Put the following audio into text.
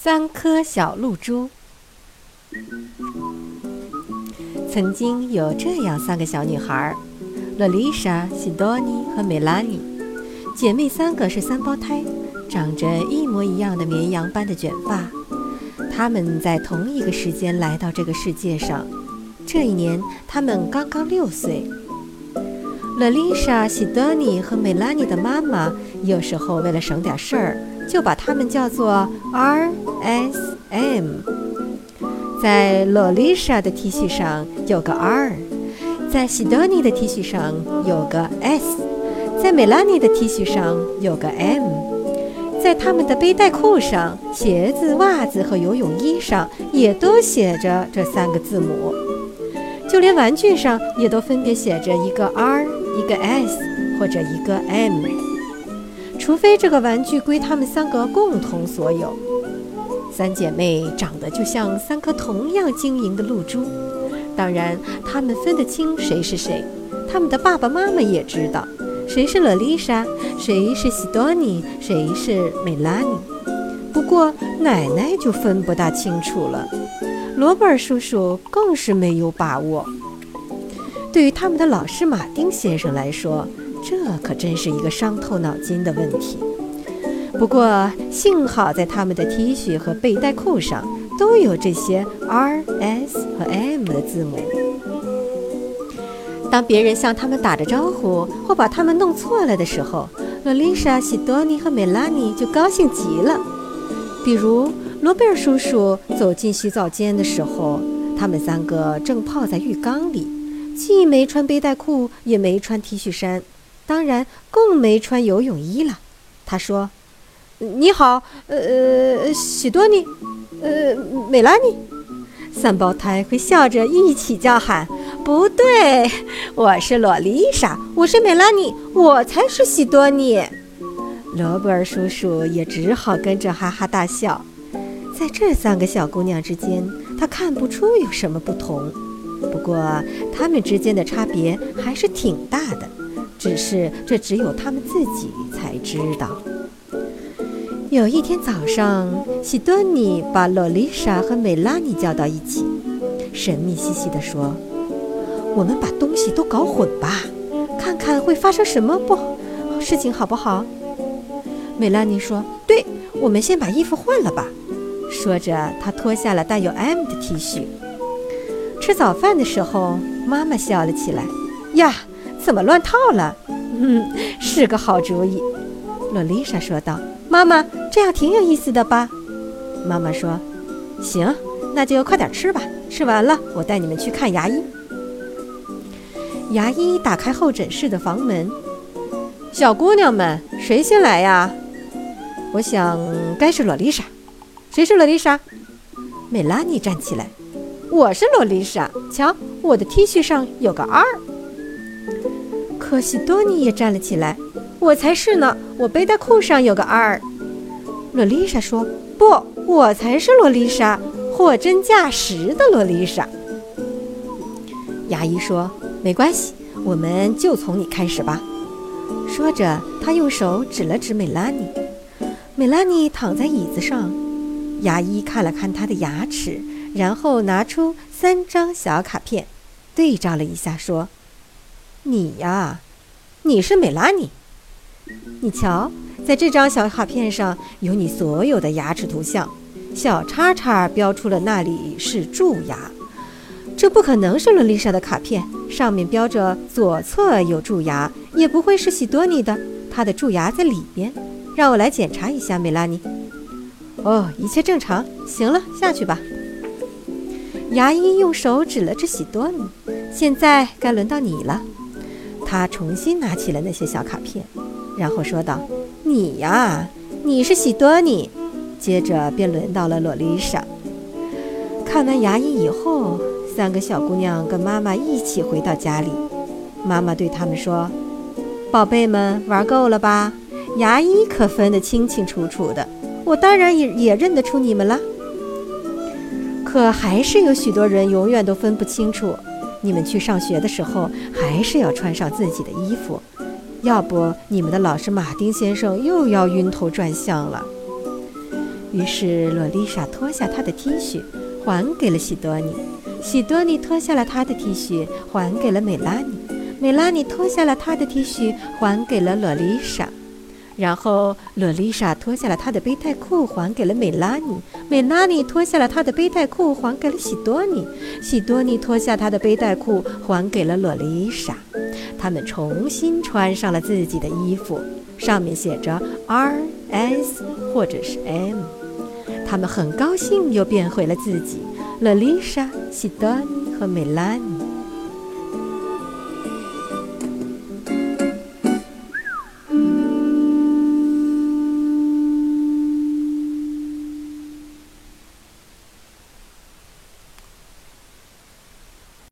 三颗小露珠。曾经有这样三个小女孩：洛丽莎、西多尼和梅拉尼，姐妹三个是三胞胎，长着一模一样的绵羊般的卷发。她们在同一个时间来到这个世界上。这一年，她们刚刚六岁。洛丽莎、西多尼和梅拉尼的妈妈有时候为了省点事儿，就把它们叫做 R S M。在洛丽莎的 T 恤上有个 R，在西多尼的 T 恤上有个 S，在梅拉尼的 T 恤上有个 M，在他们的背带裤上、鞋子、袜子和游泳衣上也都写着这三个字母。就连玩具上也都分别写着一个 R、一个 S 或者一个 M，除非这个玩具归他们三个共同所有。三姐妹长得就像三颗同样晶莹的露珠，当然，她们分得清谁是谁。她们的爸爸妈妈也知道谁是洛丽莎，谁是西多尼，谁是美拉尼。不过，奶奶就分不大清楚了。罗伯尔叔叔更是没有把握。对于他们的老师马丁先生来说，这可真是一个伤透脑筋的问题。不过幸好在他们的 T 恤和背带裤上都有这些 R、S 和 M 的字母。当别人向他们打着招呼或把他们弄错了的时候，洛丽莎、西多尼和梅拉尼就高兴极了。比如。罗贝尔叔叔走进洗澡间的时候，他们三个正泡在浴缸里，既没穿背带裤，也没穿 T 恤衫，当然更没穿游泳衣了。他说：“你好，呃，喜多尼，呃，美拉尼。”三胞胎会笑着一起叫喊：“不对，我是洛丽莎，我是美拉尼，我才是喜多尼。”罗伯尔叔叔也只好跟着哈哈大笑。在这三个小姑娘之间，他看不出有什么不同。不过，她们之间的差别还是挺大的，只是这只有他们自己才知道。有一天早上，西多尼把洛丽莎和美拉尼叫到一起，神秘兮兮地说：“我们把东西都搞混吧，看看会发生什么不事情，好不好？”美拉尼说：“对，我们先把衣服换了吧。”说着，她脱下了带有 M 的 T 恤。吃早饭的时候，妈妈笑了起来：“呀，怎么乱套了？”“嗯，是个好主意。”洛丽莎说道。“妈妈，这样挺有意思的吧？”妈妈说：“行，那就快点吃吧。吃完了，我带你们去看牙医。”牙医打开候诊室的房门：“小姑娘们，谁先来呀？”“我想该是洛丽莎。”谁是洛丽莎？美拉尼站起来。我是洛丽莎。瞧，我的 T 恤上有个 R。可西多尼也站了起来。我才是呢，我背带裤上有个 R。洛丽莎说：“不，我才是洛丽莎，货真价实的洛丽莎。”牙医说：“没关系，我们就从你开始吧。”说着，他用手指了指美拉尼。美拉尼躺在椅子上。牙医看了看他的牙齿，然后拿出三张小卡片，对照了一下，说：“你呀，你是美拉尼。你瞧，在这张小卡片上有你所有的牙齿图像，小叉叉标出了那里是蛀牙。这不可能是伦丽莎的卡片，上面标着左侧有蛀牙，也不会是喜多尼的，她的蛀牙在里边。让我来检查一下，美拉尼。”哦，一切正常。行了，下去吧。牙医用手指了指喜多尼，现在该轮到你了。他重新拿起了那些小卡片，然后说道：“你呀，你是喜多尼。”接着便轮到了洛丽莎。看完牙医以后，三个小姑娘跟妈妈一起回到家里。妈妈对他们说：“宝贝们，玩够了吧？牙医可分得清清楚楚的。”我当然也也认得出你们了，可还是有许多人永远都分不清楚。你们去上学的时候，还是要穿上自己的衣服，要不你们的老师马丁先生又要晕头转向了。于是洛丽莎脱下她的 T 恤，还给了喜多尼。喜多尼脱下了他的 T 恤，还给了美拉尼。美拉尼脱下了她的 T 恤，还给了洛丽莎。然后，洛丽莎脱下了她的背带裤，还给了美拉尼。美拉尼脱下了她的背带裤，还给了喜多尼。喜多尼脱下她的背带裤，还给了洛丽莎。他们重新穿上了自己的衣服，上面写着 R S 或者是 M。他们很高兴又变回了自己。洛丽莎、喜多尼和美拉尼。